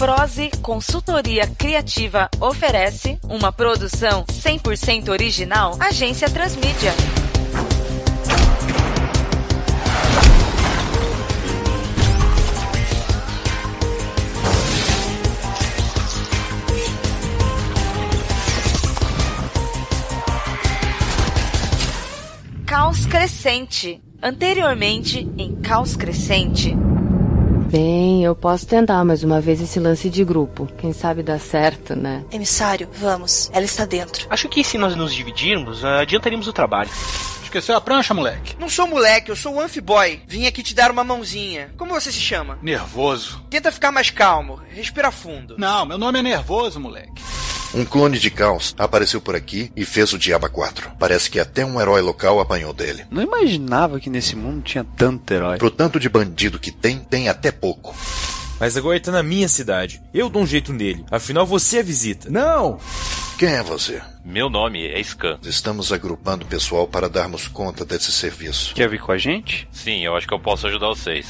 Prose Consultoria Criativa oferece uma produção 100% original Agência Transmídia. Caos Crescente. Anteriormente em Caos Crescente. Bem, eu posso tentar mais uma vez esse lance de grupo. Quem sabe dá certo, né? Emissário, vamos. Ela está dentro. Acho que se nós nos dividirmos, adiantaríamos o trabalho. Esqueceu a prancha, moleque? Não sou moleque, eu sou o Amphiboy. Vim aqui te dar uma mãozinha. Como você se chama? Nervoso. Tenta ficar mais calmo. Respira fundo. Não, meu nome é Nervoso, moleque. Um clone de caos apareceu por aqui e fez o Diaba 4. Parece que até um herói local apanhou dele. Não imaginava que nesse mundo tinha tanto herói. Pro tanto de bandido que tem, tem até pouco. Mas agora ele tá na minha cidade. Eu dou um jeito nele. Afinal, você é visita. Não! Quem é você? Meu nome é Scan. Estamos agrupando pessoal para darmos conta desse serviço. Quer vir com a gente? Sim, eu acho que eu posso ajudar vocês.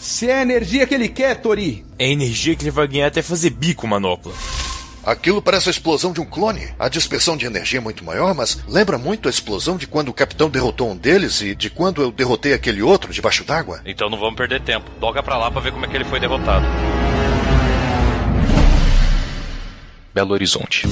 Se é a energia que ele quer, Tori. É a energia que ele vai ganhar até fazer bico, manopla. Aquilo parece a explosão de um clone. A dispersão de energia é muito maior, mas lembra muito a explosão de quando o capitão derrotou um deles e de quando eu derrotei aquele outro debaixo d'água. Então não vamos perder tempo. Toca pra lá pra ver como é que ele foi derrotado. Belo Horizonte.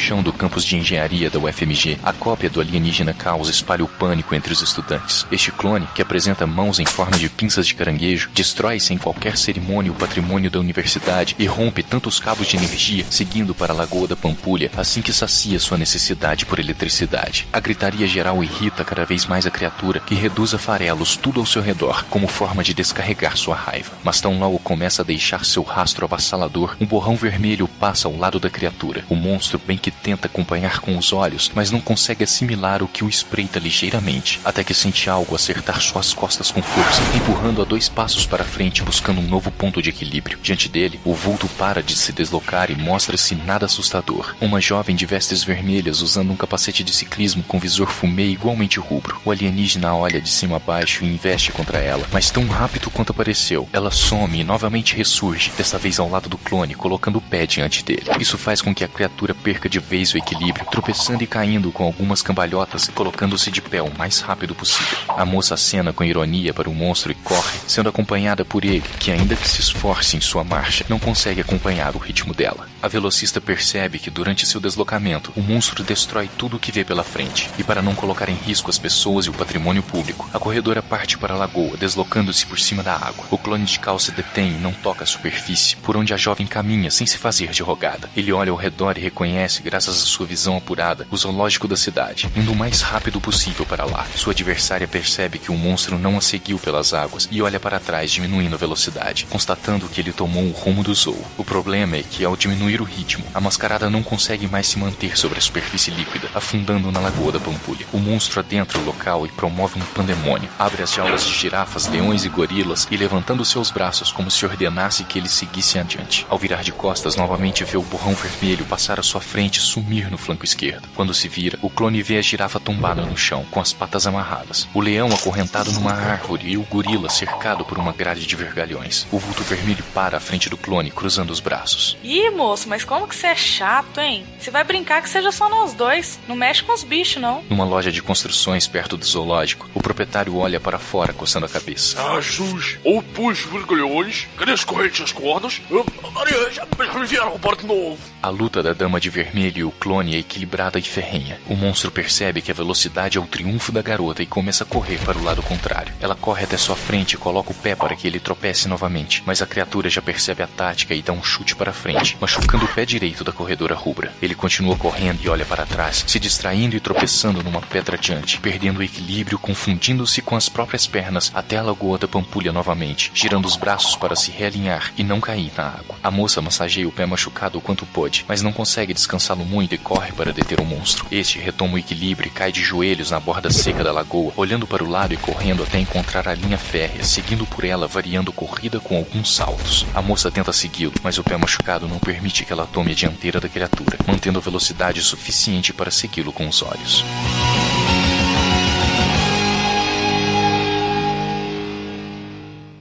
Chão do campus de engenharia da UFMG, a cópia do alienígena Caos espalha o pânico entre os estudantes. Este clone, que apresenta mãos em forma de pinças de caranguejo, destrói sem qualquer cerimônia o patrimônio da universidade e rompe tantos cabos de energia, seguindo para a Lagoa da Pampulha, assim que sacia sua necessidade por eletricidade. A gritaria geral irrita cada vez mais a criatura, que reduz a farelos tudo ao seu redor, como forma de descarregar sua raiva. Mas tão logo começa a deixar seu rastro avassalador, um borrão vermelho passa ao lado da criatura. O monstro bem que tenta acompanhar com os olhos, mas não consegue assimilar o que o espreita ligeiramente, até que sente algo acertar suas costas com força, empurrando a dois passos para frente buscando um novo ponto de equilíbrio. Diante dele, o vulto para de se deslocar e mostra-se nada assustador. Uma jovem de vestes vermelhas usando um capacete de ciclismo com visor fumê igualmente rubro. O alienígena olha de cima a baixo e investe contra ela, mas tão rápido quanto apareceu, ela some e novamente ressurge, desta vez ao lado do clone, colocando o pé diante dele. Isso faz com que a criatura perca de vez o equilíbrio, tropeçando e caindo com algumas cambalhotas e colocando-se de pé o mais rápido possível. A moça acena com ironia para o monstro e corre, sendo acompanhada por ele, que ainda que se esforce em sua marcha, não consegue acompanhar o ritmo dela. A velocista percebe que durante seu deslocamento, o monstro destrói tudo o que vê pela frente, e para não colocar em risco as pessoas e o patrimônio público, a corredora parte para a lagoa, deslocando-se por cima da água. O clone de cal se detém e não toca a superfície, por onde a jovem caminha sem se fazer de rogada. Ele olha ao redor e reconhece, graças à sua visão apurada, o zoológico da cidade, indo o mais rápido possível para lá. Sua adversária percebe que o monstro não a seguiu pelas águas e olha para trás, diminuindo a velocidade, constatando que ele tomou o rumo do zoo. O problema é que, ao diminuir o ritmo, a mascarada não consegue mais se manter sobre a superfície líquida, afundando na lagoa da Pampulha. O monstro adentra o local e promove um pandemônio. Abre as jaulas de girafas, leões e gorilas e, levantando seus braços como se ordenasse que eles seguissem adiante. Ao virar de costas, novamente vê o borrão vermelho passar à sua frente sumir no flanco esquerdo. Quando se vira, o clone vê a girafa tombada no chão, com as patas amarradas, o leão acorrentado numa árvore e o gorila cercado por uma grade de vergalhões. O vulto vermelho para à frente do clone, cruzando os braços. Ih, moço, mas como que você é chato, hein? Você vai brincar que seja só nós dois. Não mexe com os bichos, não. Numa loja de construções perto do zoológico, o proprietário olha para fora, coçando a cabeça. Ah, sus, ou pus vergalhões, cadê as correntes e as cordas? Já, já me vieram roubar de novo. A luta da dama de vermelho e o clone é equilibrada e ferrenha. O monstro percebe que a velocidade é o triunfo da garota e começa a correr para o lado contrário. Ela corre até sua frente e coloca o pé para que ele tropece novamente, mas a criatura já percebe a tática e dá um chute para frente, machucando o pé direito da corredora rubra. Ele continua correndo e olha para trás, se distraindo e tropeçando numa pedra adiante, perdendo o equilíbrio, confundindo-se com as próprias pernas até a lagoa da Pampulha novamente, girando os braços para se realinhar e não cair na água. A moça massageia o pé machucado o quanto pode, mas não consegue descansá-lo muito e corre para deter o monstro. Este retoma o equilíbrio e cai de joelhos na borda seca da lagoa, olhando para o lado e correndo até encontrar a linha férrea, seguindo por ela, variando corrida com alguns saltos. A moça tenta segui-lo, mas o pé machucado não permite que ela tome a dianteira da criatura, mantendo velocidade suficiente para segui-lo com os olhos.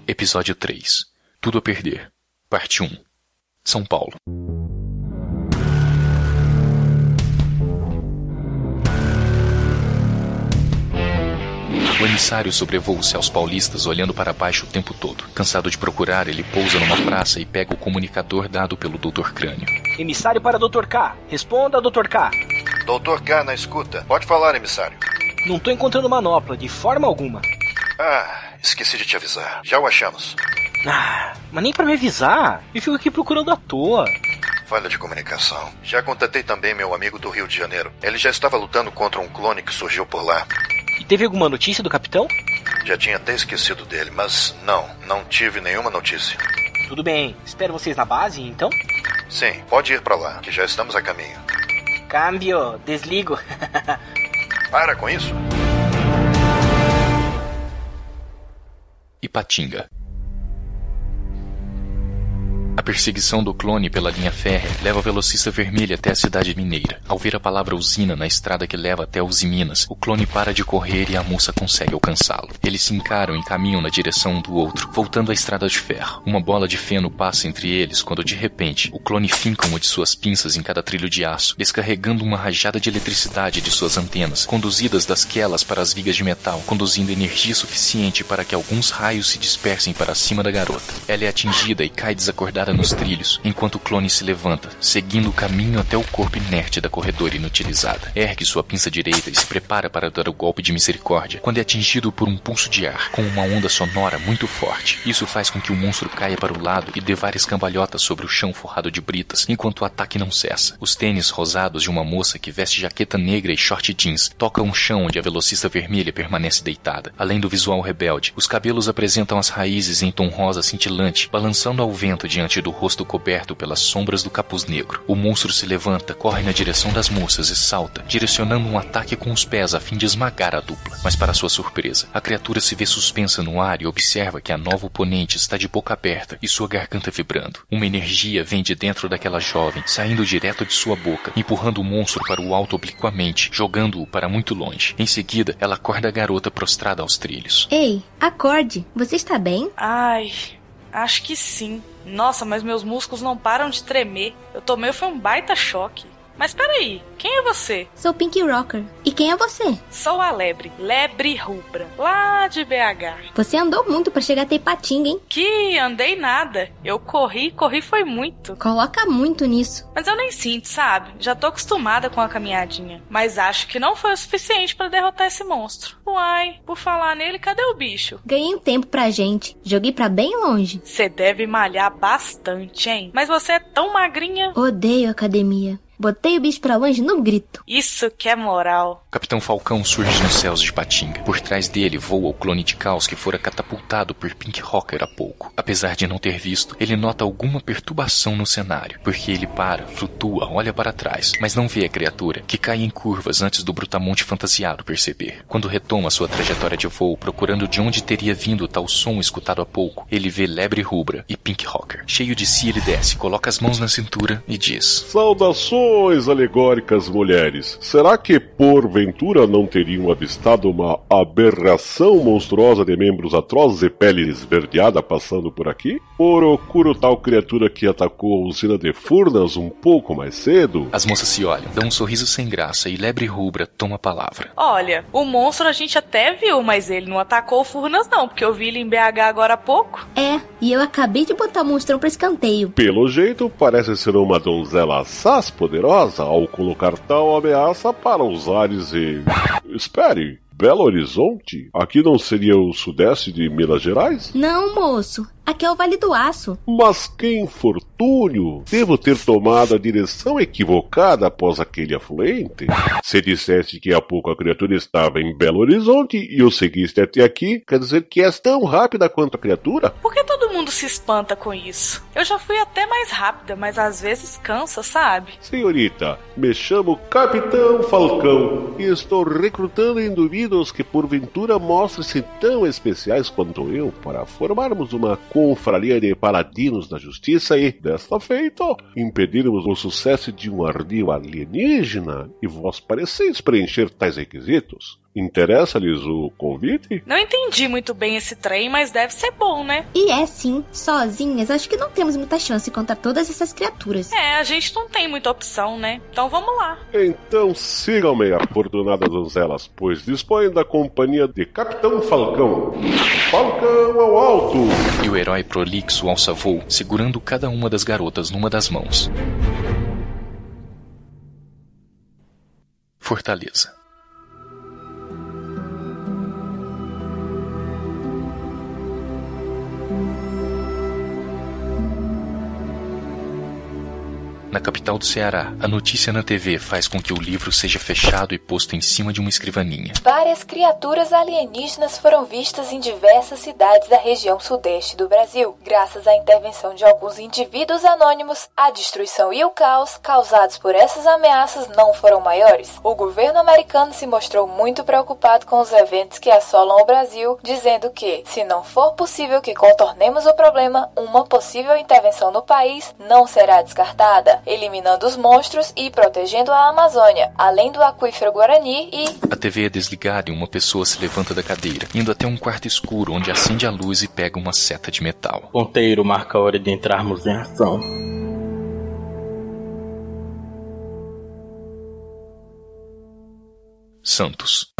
Episódio 3 Tudo a Perder Parte 1 São Paulo O emissário sobrevoa os céus paulistas olhando para baixo o tempo todo. Cansado de procurar, ele pousa numa praça e pega o comunicador dado pelo Dr. Crânio. Emissário para Dr. K. Responda, Dr. K. Doutor K na escuta. Pode falar, emissário. Não tô encontrando manopla, de forma alguma. Ah, esqueci de te avisar. Já o achamos. Ah, mas nem para me avisar. Eu fico aqui procurando à toa. Falha de comunicação. Já contatei também meu amigo do Rio de Janeiro. Ele já estava lutando contra um clone que surgiu por lá. Teve alguma notícia do capitão? Já tinha até esquecido dele, mas não, não tive nenhuma notícia. Tudo bem. Espero vocês na base, então? Sim, pode ir para lá, que já estamos a caminho. Câmbio, desligo. Para com isso. Ipatinga a perseguição do clone pela linha férrea leva o velocista vermelho até a cidade mineira. Ao ver a palavra usina na estrada que leva até Usiminas, o clone para de correr e a moça consegue alcançá-lo. Eles se encaram e caminham na direção um do outro, voltando à estrada de ferro. Uma bola de feno passa entre eles quando, de repente, o clone finca uma de suas pinças em cada trilho de aço, descarregando uma rajada de eletricidade de suas antenas, conduzidas das quelas para as vigas de metal, conduzindo energia suficiente para que alguns raios se dispersem para cima da garota. Ela é atingida e cai desacordada nos trilhos, enquanto o clone se levanta, seguindo o caminho até o corpo inerte da corredora inutilizada. Ergue sua pinça direita e se prepara para dar o golpe de misericórdia, quando é atingido por um pulso de ar, com uma onda sonora muito forte. Isso faz com que o monstro caia para o lado e dê várias cambalhotas sobre o chão forrado de britas, enquanto o ataque não cessa. Os tênis rosados de uma moça que veste jaqueta negra e short jeans tocam o chão onde a velocista vermelha permanece deitada. Além do visual rebelde, os cabelos apresentam as raízes em tom rosa cintilante, balançando ao vento diante do rosto coberto pelas sombras do capuz negro. O monstro se levanta, corre na direção das moças e salta, direcionando um ataque com os pés a fim de esmagar a dupla. Mas para sua surpresa, a criatura se vê suspensa no ar e observa que a nova oponente está de boca aberta e sua garganta vibrando. Uma energia vem de dentro daquela jovem, saindo direto de sua boca, empurrando o monstro para o alto obliquamente, jogando-o para muito longe. Em seguida, ela acorda a garota prostrada aos trilhos. Ei, acorde. Você está bem? Ai, acho que sim. Nossa, mas meus músculos não param de tremer. Eu tomei foi um baita choque. Mas peraí, quem é você? Sou Pink Rocker. E quem é você? Sou a Lebre, Lebre Rubra, lá de BH. Você andou muito para chegar até Ipatinga, hein? Que andei nada. Eu corri, corri foi muito. Coloca muito nisso. Mas eu nem sinto, sabe? Já tô acostumada com a caminhadinha. Mas acho que não foi o suficiente para derrotar esse monstro. Uai, por falar nele, cadê o bicho? Ganhei um tempo pra gente. Joguei pra bem longe. Você deve malhar bastante, hein? Mas você é tão magrinha. Odeio academia. Botei o bicho pra longe no grito. Isso que é moral. Capitão Falcão surge nos céus de Patinga. Por trás dele voa o clone de caos que fora catapultado por Pink Rocker há pouco. Apesar de não ter visto, ele nota alguma perturbação no cenário, porque ele para, flutua, olha para trás, mas não vê a criatura, que cai em curvas antes do brutamonte fantasiado perceber. Quando retoma sua trajetória de voo, procurando de onde teria vindo tal som escutado há pouco, ele vê Lebre Rubra e Pink Rocker. Cheio de si, ele desce, coloca as mãos na cintura e diz: Saudações! Alegóricas mulheres. Será que porventura não teriam avistado uma aberração monstruosa de membros atrozes e pele esverdeada passando por aqui? Procuro tal criatura que atacou a usina de Furnas um pouco mais cedo? As moças se olham, dão um sorriso sem graça e Lebre Rubra toma a palavra. Olha, o monstro a gente até viu, mas ele não atacou o Furnas não, porque eu vi ele em BH agora há pouco. É, e eu acabei de botar o monstrão pra escanteio. Pelo jeito, parece ser uma donzela assaz poderosa ao colocar tal ameaça para os ares e. Espere! Belo Horizonte? Aqui não seria o sudeste de Minas Gerais? Não, moço. Aqui é o Vale do Aço. Mas que infortúnio! Devo ter tomado a direção equivocada após aquele afluente. Se disseste que há pouco a criatura estava em Belo Horizonte e o seguiste até aqui, quer dizer que és tão rápida quanto a criatura? Por que todo mundo mundo se espanta com isso. Eu já fui até mais rápida, mas às vezes cansa, sabe? Senhorita, me chamo Capitão Falcão e estou recrutando indivíduos que porventura mostrem-se tão especiais quanto eu para formarmos uma confraria de paladinos da justiça e, desta feita, impedirmos o sucesso de um ardil alienígena e vós pareceis preencher tais requisitos. Interessa-lhes o convite? Não entendi muito bem esse trem, mas deve ser bom, né? E é sim, sozinhas acho que não temos muita chance contra todas essas criaturas. É, a gente não tem muita opção, né? Então vamos lá. Então sigam-me, afortunadas donzelas, pois dispõem da companhia de Capitão Falcão. Falcão ao alto! E o herói prolixo alça voo, segurando cada uma das garotas numa das mãos. Fortaleza. Na capital do Ceará, a notícia na TV faz com que o livro seja fechado e posto em cima de uma escrivaninha. Várias criaturas alienígenas foram vistas em diversas cidades da região sudeste do Brasil. Graças à intervenção de alguns indivíduos anônimos, a destruição e o caos causados por essas ameaças não foram maiores. O governo americano se mostrou muito preocupado com os eventos que assolam o Brasil, dizendo que, se não for possível que contornemos o problema, uma possível intervenção no país não será descartada eliminando os monstros e protegendo a Amazônia, além do aquífero Guarani e. A TV é desligada e uma pessoa se levanta da cadeira, indo até um quarto escuro onde acende a luz e pega uma seta de metal. Ponteiro marca a hora de entrarmos em ação. Santos.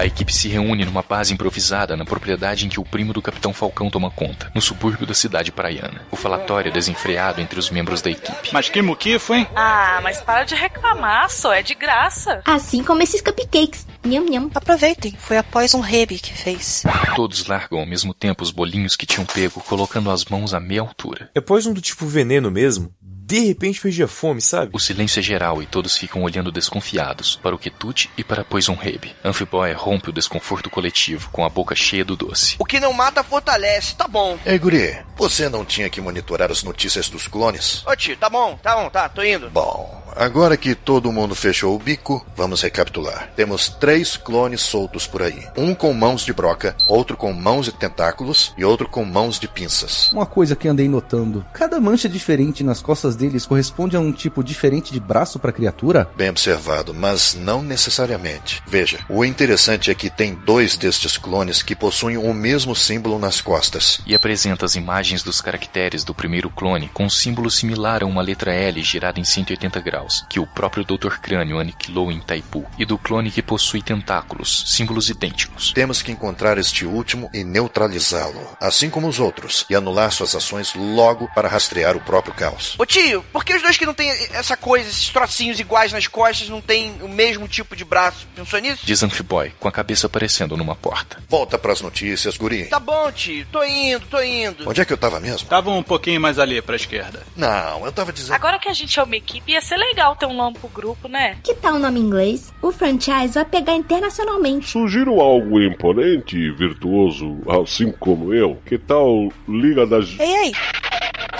A equipe se reúne numa base improvisada na propriedade em que o primo do Capitão Falcão toma conta, no subúrbio da cidade praiana. O falatório é desenfreado entre os membros da equipe. Mas que muquifo, hein? Ah, mas para de reclamar, só é de graça. Assim como esses cupcakes. Nham, nham. Aproveitem, foi a Poison Rebe que fez. Todos largam ao mesmo tempo os bolinhos que tinham pego, colocando as mãos à meia altura. É poison do tipo veneno mesmo? De repente perdi a fome, sabe? O silêncio é geral e todos ficam olhando desconfiados para o Quitute e para Poison Rebe. Amphiboy rompe o desconforto coletivo com a boca cheia do doce. O que não mata fortalece, tá bom. Ei, guri, você não tinha que monitorar as notícias dos clones? Ô tio, tá bom, tá bom, tá, tô indo. Bom, agora que todo mundo fechou o bico, vamos recapitular. Temos três clones soltos por aí. Um com mãos de broca, outro com mãos de tentáculos e outro com mãos de pinças. Uma coisa que andei notando: cada mancha diferente nas costas deles corresponde a um tipo diferente de braço para a criatura? Bem observado, mas não necessariamente. Veja, o interessante é que tem dois destes clones que possuem o mesmo símbolo nas costas. E apresenta as imagens dos caracteres do primeiro clone com um símbolo similar a uma letra L girada em 180 graus, que o próprio Dr. Crânio aniquilou em Taipu, e do clone que possui tentáculos, símbolos idênticos. Temos que encontrar este último e neutralizá-lo, assim como os outros, e anular suas ações logo para rastrear o próprio caos. Ô tio, por que os dois que não têm essa coisa, esses trocinhos iguais nas costas, não têm o mesmo tipo de braço? Pensou nisso? Diz Amphiboy, com a cabeça aparecendo numa porta. Volta pras notícias, guri. Tá bom, tio, tô indo, tô indo. Onde é que eu tava mesmo? Tava um pouquinho mais ali pra esquerda. Não, eu tava dizendo. Agora que a gente é uma equipe, ia ser legal ter um nome pro grupo, né? Que tal o nome em inglês? O franchise vai pegar internacionalmente. Sugiro algo imponente e virtuoso, assim como eu. Que tal Liga das. Ei, ei!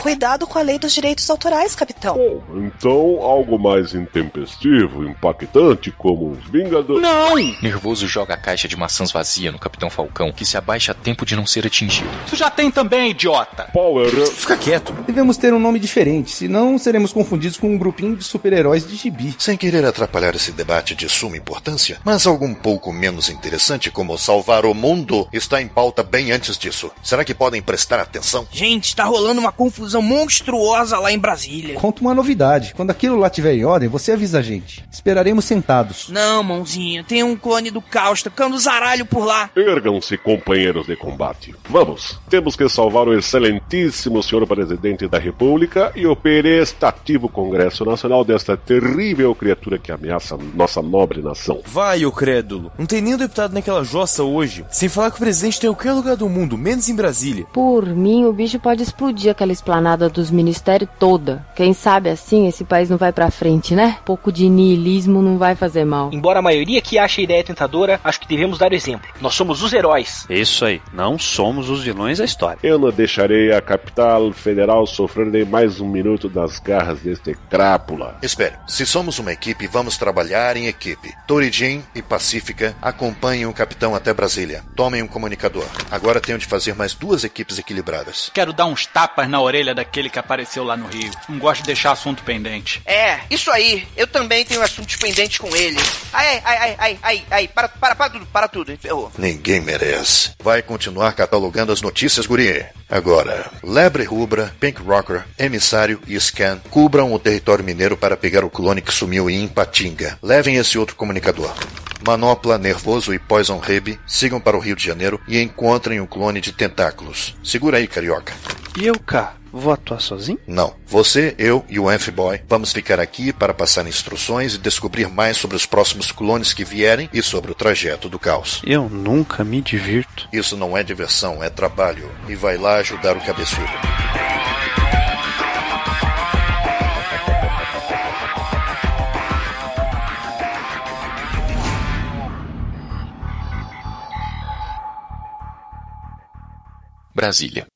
Cuidado com a lei dos direitos autorais, capitão. Bom, então algo mais intempestivo, impactante, como os Vingadores. Não! Nervoso joga a caixa de maçãs vazia no Capitão Falcão, que se abaixa a tempo de não ser atingido. Isso já tem também, idiota. Power. Fica quieto. Devemos ter um nome diferente, senão seremos confundidos com um grupinho de super-heróis de gibi. Sem querer atrapalhar esse debate de suma importância, mas algo um pouco menos interessante como salvar o mundo está em pauta bem antes disso. Será que podem prestar atenção? Gente, tá rolando uma confusão monstruosa lá em Brasília. Conta uma novidade. Quando aquilo lá tiver em ordem, você avisa a gente. Esperaremos sentados. Não, mãozinha, tem um clone do caos tocando zaralho por lá. Ergam-se, companheiros de combate. Vamos, temos que salvar o excelentíssimo senhor presidente da República e o prestativo Congresso Nacional desta terrível criatura que ameaça nossa nobre nação. Vai, ô crédulo. Não tem nenhum deputado naquela jossa hoje. Sem falar que o presidente tem em qualquer lugar do mundo, menos em Brasília. Por mim, o bicho pode explodir aquela esplanada esplanada dos ministérios toda. Quem sabe assim esse país não vai pra frente, né? pouco de niilismo não vai fazer mal. Embora a maioria que ache a ideia tentadora, acho que devemos dar o exemplo. Nós somos os heróis. Isso aí, não somos os vilões da história. Eu não deixarei a capital federal sofrer nem mais um minuto das garras deste crápula. Espere, se somos uma equipe, vamos trabalhar em equipe. Torijin e Pacífica acompanhem o capitão até Brasília. Tomem um comunicador. Agora tenho de fazer mais duas equipes equilibradas. Quero dar uns tapas na orelha daquele que apareceu lá no Rio. Não gosto de deixar assunto pendente. É, isso aí. Eu também tenho assuntos pendentes com ele. Ai, ai, ai, ai, ai, ai, para, para, para tudo, para tudo, ferrou. Ninguém merece. Vai continuar catalogando as notícias, guri. Agora, Lebre Rubra, Pink Rocker, Emissário e Scan cubram o território mineiro para pegar o clone que sumiu em Ipatinga. Levem esse outro comunicador. Manopla, Nervoso e Poison Rib sigam para o Rio de Janeiro e encontrem o clone de tentáculos. Segura aí, carioca. E eu cá? Vou atuar sozinho? Não. Você, eu e o F-Boy vamos ficar aqui para passar instruções e descobrir mais sobre os próximos clones que vierem e sobre o trajeto do caos. Eu nunca me divirto. Isso não é diversão, é trabalho. E vai lá ajudar o cabeçudo. Brasília.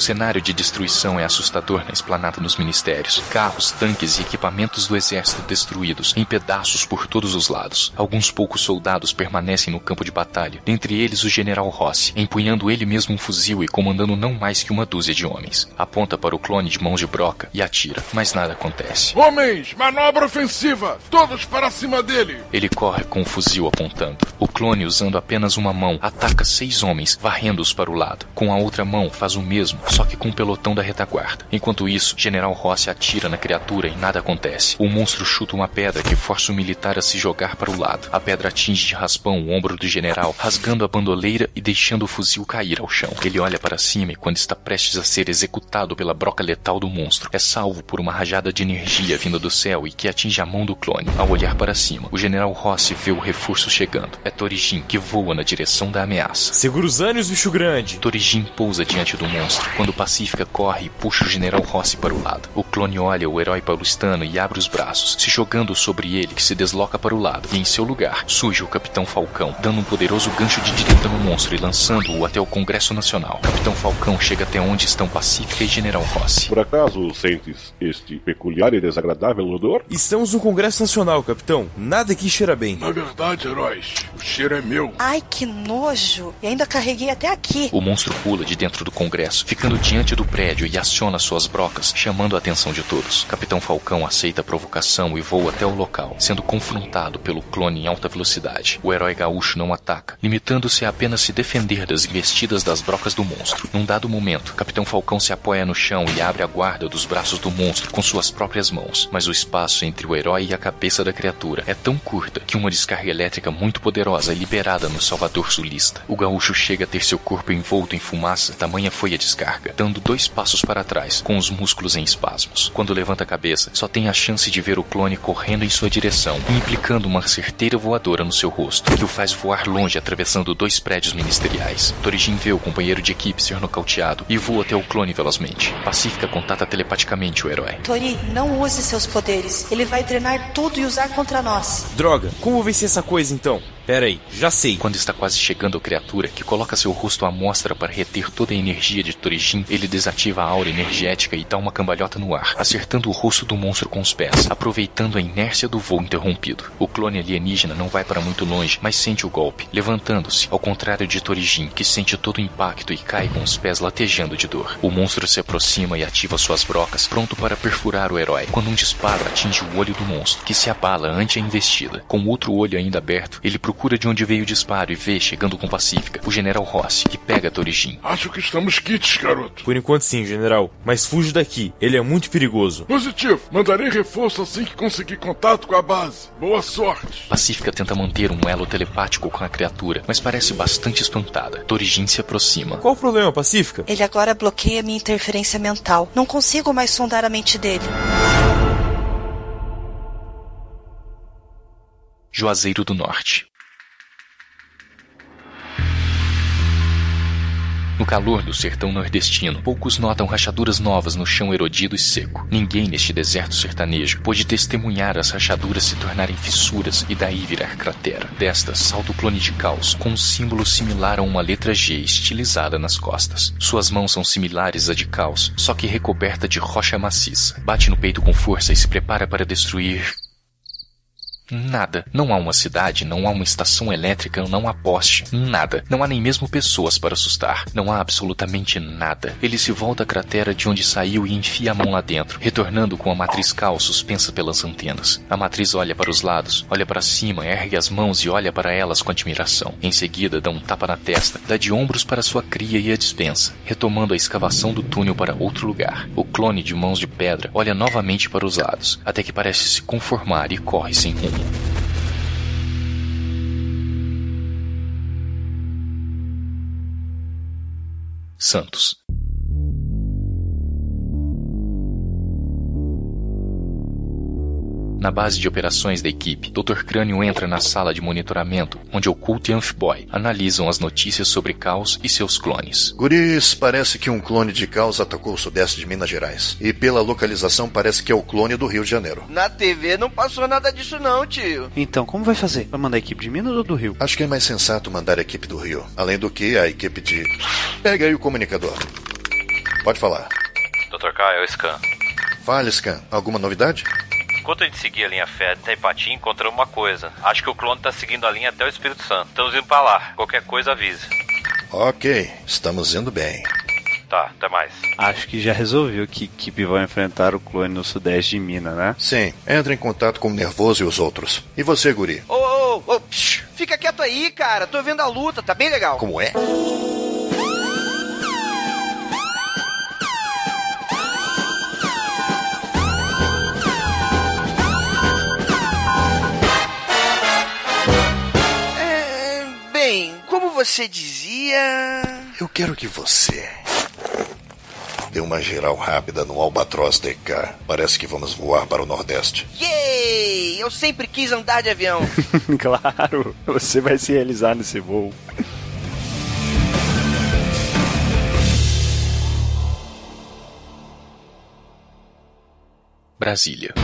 O cenário de destruição é assustador na esplanada dos ministérios. Carros, tanques e equipamentos do exército destruídos, em pedaços por todos os lados. Alguns poucos soldados permanecem no campo de batalha, dentre eles o general Rossi, empunhando ele mesmo um fuzil e comandando não mais que uma dúzia de homens. Aponta para o clone de mãos de broca e atira, mas nada acontece. Homens, manobra ofensiva! Todos para cima dele! Ele corre com o fuzil apontando. O clone, usando apenas uma mão, ataca seis homens, varrendo-os para o lado. Com a outra mão, faz o mesmo, só que com um pelotão da retaguarda. Enquanto isso, General Rossi atira na criatura e nada acontece. O monstro chuta uma pedra que força o militar a se jogar para o lado. A pedra atinge de raspão o ombro do general, rasgando a bandoleira e deixando o fuzil cair ao chão. Ele olha para cima e, quando está prestes a ser executado pela broca letal do monstro, é salvo por uma rajada de energia vinda do céu e que atinge a mão do clone. Ao olhar para cima, o general Rossi vê o reforço chegando. É Torijin que voa na direção da ameaça. Segura os ânimos, bicho grande! Torijin pousa diante do monstro, quando Pacífica corre e puxa o general Rossi para o lado. O clone olha o herói paulistano e abre os braços, se jogando sobre ele que se desloca para o lado. E em seu lugar, surge o Capitão Falcão, dando um poderoso gancho de direita no monstro e lançando-o até o Congresso Nacional. Capitão Falcão chega até onde estão Pacífica e General Rossi. Por acaso sentes este peculiar e desagradável odor? Estamos no Congresso Nacional, capitão. Nada aqui cheira bem. Na verdade, heróis, o cheiro é meu. Ai, que nojo! E ainda carreguei até aqui. O monstro pula de dentro do Congresso, ficando diante do prédio e aciona suas brocas, chamando a atenção de todos. Capitão Falcão aceita a provocação e voa até o local, sendo confrontado pelo clone em alta velocidade. O herói gaúcho não ataca, limitando-se a apenas se defender das investidas das brocas do monstro. Num dado momento, Capitão Falcão se apoia no chão e abre a guarda dos braços do monstro com suas próprias mãos. Mas o espaço entre o herói e a cabeça da criatura é tão curta que uma descarga elétrica muito poderosa é liberada no Salvador sulista. O gaúcho chega a ter seu corpo envolto em fumaça, tamanha foi a descarga, dando dois passos para trás, com os músculos em espasmos. Quando levanta a cabeça, só tem a chance de ver o clone correndo em sua direção, implicando uma certeira voadora no seu rosto, que o faz voar longe atravessando dois prédios ministeriais. Torijin vê o companheiro de equipe ser nocauteado e voa até o clone velozmente. Pacífica contata telepaticamente o herói. Tori, não use seus poderes. Ele vai drenar tudo e usar contra nós. Droga, como vencer essa coisa então? Pera aí, já sei. Quando está quase chegando a criatura, que coloca seu rosto à mostra para reter toda a energia de Torijin, ele desativa a aura energética e dá uma cambalhota no ar, acertando o rosto do monstro com os pés, aproveitando a inércia do voo interrompido. O clone alienígena não vai para muito longe, mas sente o golpe, levantando-se, ao contrário de Torijin, que sente todo o impacto e cai com os pés latejando de dor. O monstro se aproxima e ativa suas brocas, pronto para perfurar o herói, quando um disparo atinge o olho do monstro, que se abala ante a investida. Com outro olho ainda aberto, ele procura procura de onde veio o disparo e vê, chegando com Pacífica, o General Rossi, que pega Torijin. Acho que estamos quites, garoto. Por enquanto sim, general. Mas fuja daqui. Ele é muito perigoso. Positivo. Mandarei reforço assim que conseguir contato com a base. Boa sorte. Pacífica tenta manter um elo telepático com a criatura, mas parece bastante espantada. Torijin se aproxima. Qual o problema, Pacífica? Ele agora bloqueia minha interferência mental. Não consigo mais sondar a mente dele. Juazeiro do Norte. No calor do sertão nordestino, poucos notam rachaduras novas no chão erodido e seco. Ninguém neste deserto sertanejo pôde testemunhar as rachaduras se tornarem fissuras e daí virar cratera. Destas, salta o clone de caos, com um símbolo similar a uma letra G estilizada nas costas. Suas mãos são similares à de caos, só que recoberta de rocha maciça. Bate no peito com força e se prepara para destruir Nada. Não há uma cidade, não há uma estação elétrica, não há poste. Nada. Não há nem mesmo pessoas para assustar. Não há absolutamente nada. Ele se volta à cratera de onde saiu e enfia a mão lá dentro, retornando com a matriz cal suspensa pelas antenas. A matriz olha para os lados, olha para cima, ergue as mãos e olha para elas com admiração. Em seguida, dá um tapa na testa, dá de ombros para sua cria e a dispensa, retomando a escavação do túnel para outro lugar. O clone de mãos de pedra olha novamente para os lados, até que parece se conformar e corre sem rumo. Santos. Na base de operações da equipe, Dr. Crânio entra na sala de monitoramento, onde Occult e Amphiboy analisam as notícias sobre Caos e seus clones. Guris, parece que um clone de Caos atacou o sudeste de Minas Gerais. E pela localização parece que é o clone do Rio de Janeiro. Na TV não passou nada disso não, tio. Então, como vai fazer? Vai mandar a equipe de Minas ou do Rio? Acho que é mais sensato mandar a equipe do Rio. Além do que, a equipe de... Pega aí o comunicador. Pode falar. Dr. K, é o Scan. Fale, Scan. Alguma novidade? Enquanto a gente seguia a linha fé até Ipatim, encontramos uma coisa. Acho que o clone tá seguindo a linha até o Espírito Santo. Estamos indo pra lá. Qualquer coisa avise. Ok, estamos indo bem. Tá, até mais. Acho que já resolveu que equipe vai enfrentar o clone no sudeste de Minas, né? Sim, entre em contato com o Nervoso e os outros. E você, Guri? Ô, ô, ô, fica quieto aí, cara. Tô vendo a luta, tá bem legal. Como é? É, você dizia. Eu quero que você dê uma geral rápida no Albatross DK. Parece que vamos voar para o Nordeste. Yay! Eu sempre quis andar de avião. claro, você vai se realizar nesse voo. Brasília.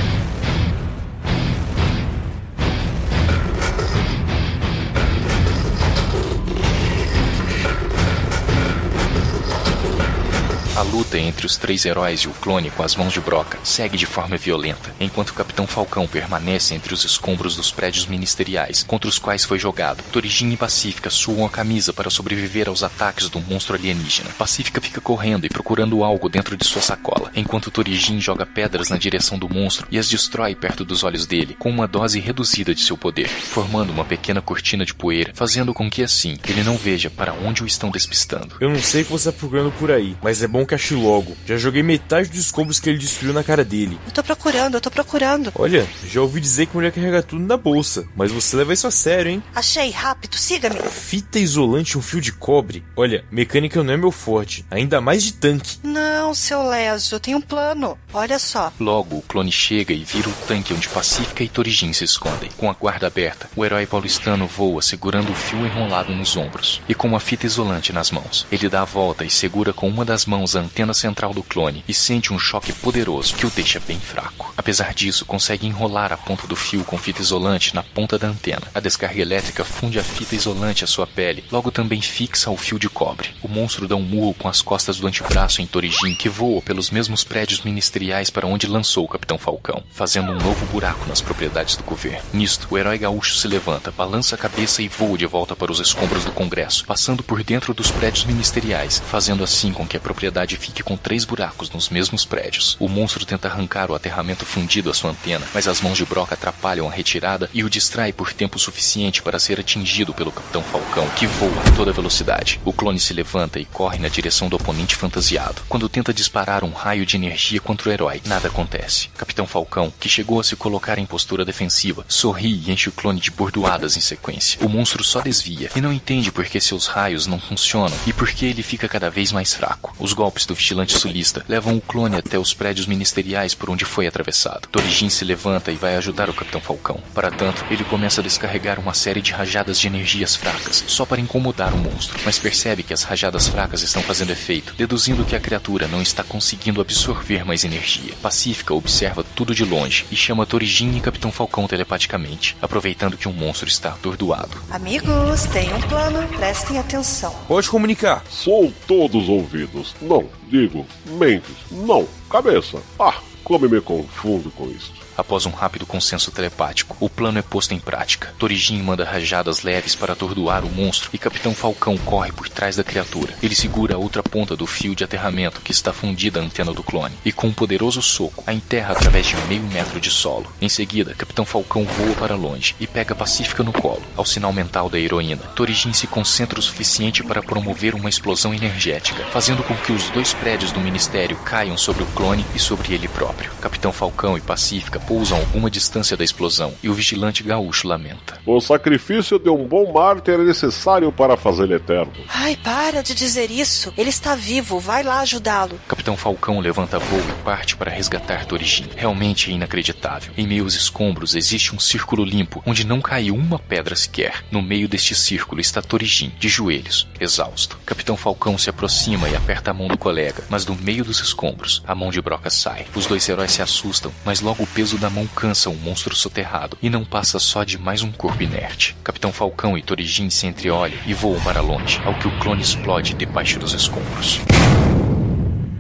Luta entre os três heróis e o clone com as mãos de broca segue de forma violenta, enquanto o Capitão Falcão permanece entre os escombros dos prédios ministeriais contra os quais foi jogado. Torijin e Pacífica suam a camisa para sobreviver aos ataques do monstro alienígena. Pacífica fica correndo e procurando algo dentro de sua sacola, enquanto Torijin joga pedras na direção do monstro e as destrói perto dos olhos dele, com uma dose reduzida de seu poder, formando uma pequena cortina de poeira, fazendo com que assim ele não veja para onde o estão despistando. Eu não sei o que você tá procurando por aí, mas é bom que ache logo. Já joguei metade dos escombros que ele destruiu na cara dele. Eu tô procurando, eu tô procurando. Olha, já ouvi dizer que mulher carrega tudo na bolsa, mas você leva isso a sério, hein? Achei, rápido, siga-me. Fita isolante e um fio de cobre. Olha, mecânica não é meu forte, ainda mais de tanque. Não, seu Leso, eu tenho um plano. Olha só. Logo, o clone chega e vira o tanque onde Pacífica e Torijin se escondem. Com a guarda aberta, o herói paulistano voa segurando o fio enrolado nos ombros e com uma fita isolante nas mãos. Ele dá a volta e segura com uma das mãos a antena central do clone e sente um choque poderoso que o deixa bem fraco. Apesar disso, consegue enrolar a ponta do fio com fita isolante na ponta da antena. A descarga elétrica funde a fita isolante à sua pele, logo também fixa o fio de cobre. O monstro dá um murro com as costas do antebraço em Torijin, que voa pelos mesmos prédios ministeriais para onde lançou o Capitão Falcão, fazendo um novo buraco nas propriedades do governo. Nisto, o herói gaúcho se levanta, balança a cabeça e voa de volta para os escombros do Congresso, passando por dentro dos prédios ministeriais, fazendo assim com que a propriedade fique com três buracos nos mesmos prédios. O monstro tenta arrancar o aterramento fundido à sua antena, mas as mãos de Brock atrapalham a retirada e o distrai por tempo suficiente para ser atingido pelo Capitão Falcão, que voa a toda velocidade. O clone se levanta e corre na direção do oponente fantasiado. Quando tenta disparar um raio de energia contra o herói, nada acontece. Capitão Falcão, que chegou a se colocar em postura defensiva, sorri e enche o clone de bordoadas em sequência. O monstro só desvia e não entende por que seus raios não funcionam e por que ele fica cada vez mais fraco. Os golpes do vigilante sulista levam o clone até os prédios ministeriais por onde foi atravessado. Torijin se levanta e vai ajudar o Capitão Falcão. Para tanto, ele começa a descarregar uma série de rajadas de energias fracas, só para incomodar o monstro, mas percebe que as rajadas fracas estão fazendo efeito, deduzindo que a criatura não está conseguindo absorver mais energia. Pacífica observa tudo de longe e chama Torijin e Capitão Falcão telepaticamente, aproveitando que um monstro está atordoado. Amigos, tem um plano, prestem atenção. Pode comunicar. Sou todos ouvidos. Não, digo, mentes. Não, cabeça. Ah, como me confundo com isso. Após um rápido consenso telepático, o plano é posto em prática. Torijin manda rajadas leves para atordoar o monstro e Capitão Falcão corre por trás da criatura. Ele segura a outra ponta do fio de aterramento que está fundida à antena do clone e com um poderoso soco a enterra através de meio metro de solo. Em seguida, Capitão Falcão voa para longe e pega Pacífica no colo. Ao sinal mental da heroína, Torijin se concentra o suficiente para promover uma explosão energética, fazendo com que os dois prédios do Ministério caiam sobre o clone e sobre ele próprio. Capitão Falcão e Pacífica pousam a alguma distância da explosão e o vigilante gaúcho lamenta. O sacrifício de um bom mártir é necessário para fazê-lo eterno. Ai, para de dizer isso. Ele está vivo, vai lá ajudá-lo. Capitão Falcão levanta voo e parte para resgatar Torijin. Realmente é inacreditável. Em meio aos escombros existe um círculo limpo, onde não caiu uma pedra sequer. No meio deste círculo está Torijin, de joelhos, exausto. Capitão Falcão se aproxima e aperta a mão do colega, mas do meio dos escombros, a mão de Broca sai. Os dois heróis se assustam, mas logo o peso da mão cansa o monstro soterrado e não passa só de mais um corpo inerte. Capitão Falcão e Torijin se entreolham e voam para longe, ao que o clone explode debaixo dos escombros.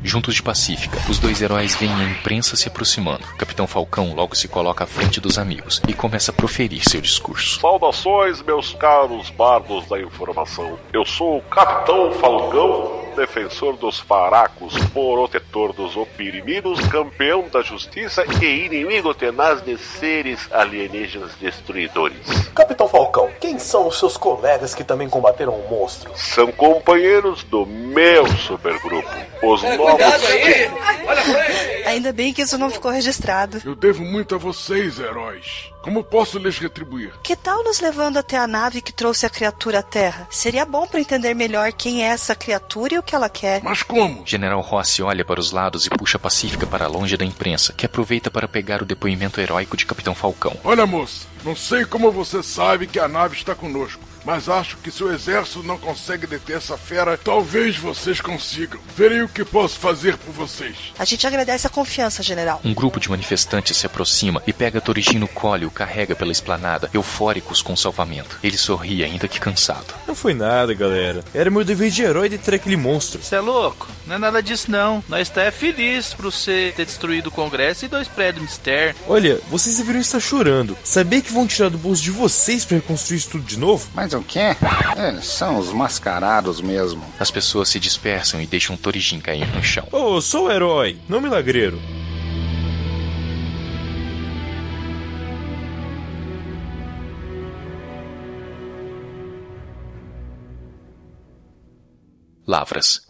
Juntos de Pacífica, os dois heróis veem a imprensa se aproximando. Capitão Falcão logo se coloca à frente dos amigos e começa a proferir seu discurso. Saudações, meus caros bardos da informação. Eu sou o Capitão Falcão, defensor dos faracos, protetor dos oprimidos, campeão da justiça e inimigo tenaz de seres alienígenas destruidores. Capitão Falcão, quem são os seus colegas que também combateram o monstro? São companheiros do meu supergrupo, os É, novos. cuidado aí! Ainda bem que isso não ficou registrado. Eu devo muito a vocês, heróis. Como posso lhes retribuir? Que tal nos levando até a nave que trouxe a criatura à Terra? Seria bom para entender melhor quem é essa criatura e o que ela quer. Mas como? General Rossi olha para os lados e puxa Pacífica para longe da imprensa, que aproveita para pegar o depoimento heróico de Capitão Falcão. Olha, moça, não sei como você sabe que a nave está conosco, mas acho que se o exército não consegue deter essa fera, talvez vocês consigam. Verei o que posso fazer por vocês. A gente agradece a confiança, general. Um grupo de manifestantes se aproxima e pega Torijin no colo e o carrega pela esplanada, eufóricos com o salvamento. Ele sorri, ainda que cansado. Não foi nada, galera. Era meu dever de herói deter aquele monstro. Você é louco? Não é nada disso, não. Nós tá é feliz por você ter destruído o Congresso e dois prédios Mister. Olha, vocês deveriam estar chorando. Saber que vão tirar do bolso de vocês para reconstruir isso tudo de novo? Mas o quê? É, são os mascarados mesmo. As pessoas se dispersam e deixam Torijin cair no chão. Ô, sou o herói, não milagreiro. Lavras.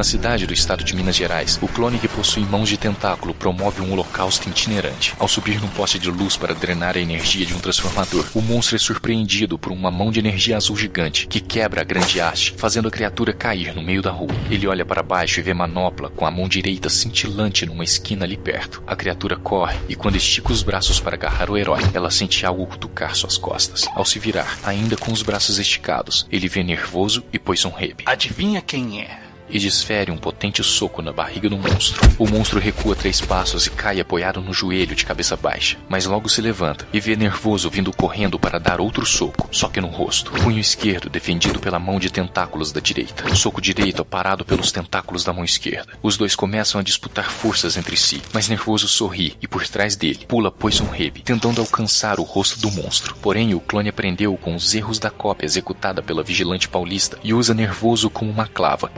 Na cidade do estado de Minas Gerais, o clone que possui mãos de tentáculo promove um holocausto itinerante. Ao subir num poste de luz para drenar a energia de um transformador, o monstro é surpreendido por uma mão de energia azul gigante que quebra a grande haste, fazendo a criatura cair no meio da rua. Ele olha para baixo e vê Manopla com a mão direita cintilante numa esquina ali perto. A criatura corre e quando estica os braços para agarrar o herói, ela sente algo cutucar suas costas. Ao se virar, ainda com os braços esticados, ele vê nervoso e Poison Rebe. Adivinha quem é? E desfere um potente soco na barriga do monstro. O monstro recua três passos e cai apoiado no joelho de cabeça baixa, mas logo se levanta e vê nervoso vindo correndo para dar outro soco, só que no rosto. Punho esquerdo defendido pela mão de tentáculos da direita. Soco direito parado pelos tentáculos da mão esquerda. Os dois começam a disputar forças entre si, mas nervoso sorri e por trás dele pula Poison Rebe, tentando alcançar o rosto do monstro. Porém, o clone aprendeu com os erros da cópia executada pela vigilante paulista e usa nervoso como uma clava,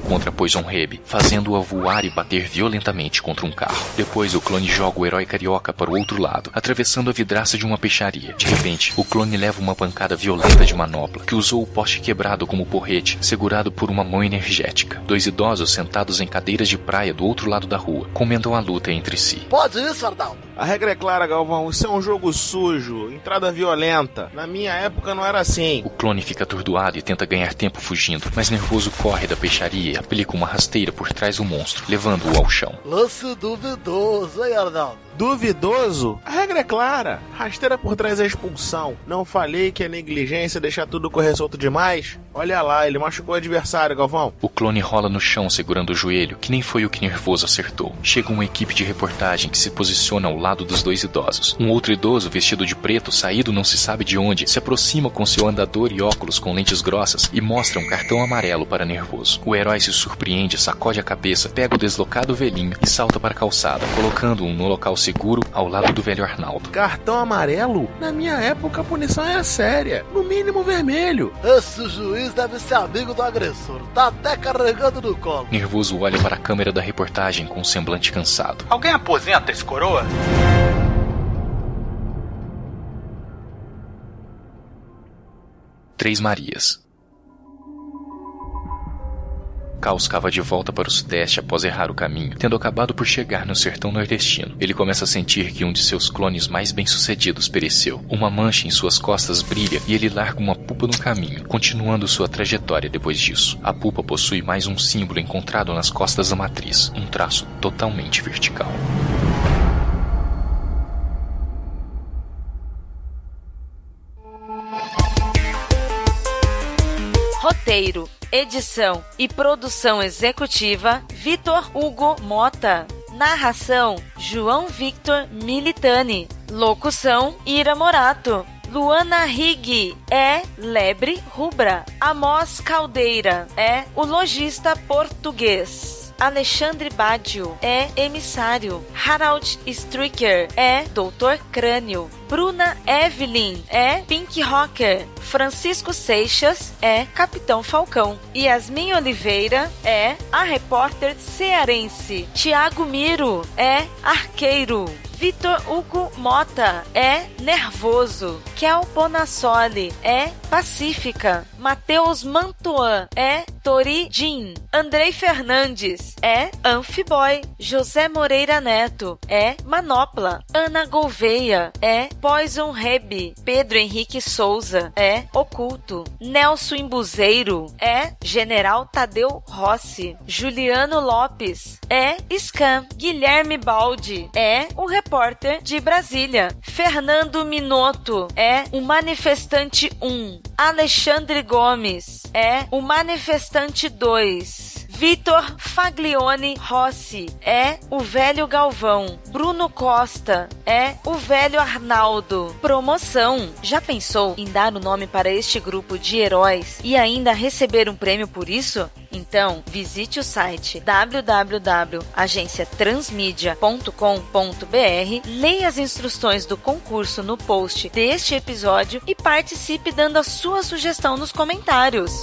contra Poison Rebe, fazendo-a voar e bater violentamente contra um carro. Depois, o clone joga o herói carioca para o outro lado, atravessando a vidraça de uma peixaria. De repente, o clone leva uma pancada violenta de manopla, que usou o poste quebrado como porrete, segurado por uma mão energética. Dois idosos sentados em cadeiras de praia do outro lado da rua comentam a luta entre si. Pode isso, Arnaldo. A regra é clara, Galvão. Isso é um jogo sujo, entrada violenta. Na minha época não era assim. O clone fica atordoado e tenta ganhar tempo fugindo, mas nervoso corre da peixaria e aplica uma rasteira por trás do monstro, levando-o ao chão. Lance duvidoso, hein, Arnaldo? Duvidoso? A regra é clara. Rasteira por trás é expulsão. Não falei que é negligência deixar tudo correr solto demais? Olha lá, ele machucou o adversário, Galvão. O clone rola no chão segurando o joelho, que nem foi o que Nervoso acertou. Chega uma equipe de reportagem que se posiciona ao lado dos dois idosos. Um outro idoso, vestido de preto, saído não se sabe de onde, se aproxima com seu andador e óculos com lentes grossas e mostra um cartão amarelo para Nervoso. O herói se surpreende, sacode a cabeça, pega o deslocado velhinho e salta para a calçada, colocando-o no local seguro ao lado do velho Arnaldo. Cartão amarelo? Na minha época a punição era séria. No mínimo vermelho. Esse juiz deve ser amigo do agressor. Tá até carregando no colo. Nervoso olha para a câmera da reportagem com um semblante cansado. Alguém aposenta esse coroa? Três Marias. Caos cava de volta para o sudeste após errar o caminho, tendo acabado por chegar no sertão nordestino. Ele começa a sentir que um de seus clones mais bem-sucedidos pereceu. Uma mancha em suas costas brilha e ele larga uma pupa no caminho, continuando sua trajetória depois disso. A pupa possui mais um símbolo encontrado nas costas da matriz, um traço totalmente vertical. Roteiro, edição e produção executiva: Vitor Hugo Mota. Narração: João Victor Militani. Locução: Ira Morato. Luana Rig é Lebre Rubra. Amos Caldeira é o lojista português. Alexandre Baggio é emissário. Harald Stricker é Doutor Crânio. Bruna Evelyn é Pink Rocker. Francisco Seixas é Capitão Falcão. Yasmin Oliveira é a repórter cearense. Tiago Miro é arqueiro. Vitor Hugo Mota é nervoso. Kel Bonassoli é pacífica. Matheus Mantuan é Tori Jean. Andrei Fernandes é Amphiboy. José Moreira Neto é Manopla. Ana Gouveia é Poison Reb. Pedro Henrique Souza é Oculto. Nelson Imbuzeiro é General Tadeu Rossi. Juliano Lopes é Scam. Guilherme Baldi é o repórter de Brasília. Fernando Minotto é o manifestante 1. Alexandre Gomes é o manifestante 2. Vitor Faglione Rossi é o velho Galvão. Bruno Costa é o velho Arnaldo. Promoção. Já pensou em dar o nome para este grupo de heróis e ainda receber um prêmio por isso? Então, visite o site www.agenciatransmedia.com.br, leia as instruções do concurso no post deste episódio e participe dando a sua sugestão nos comentários.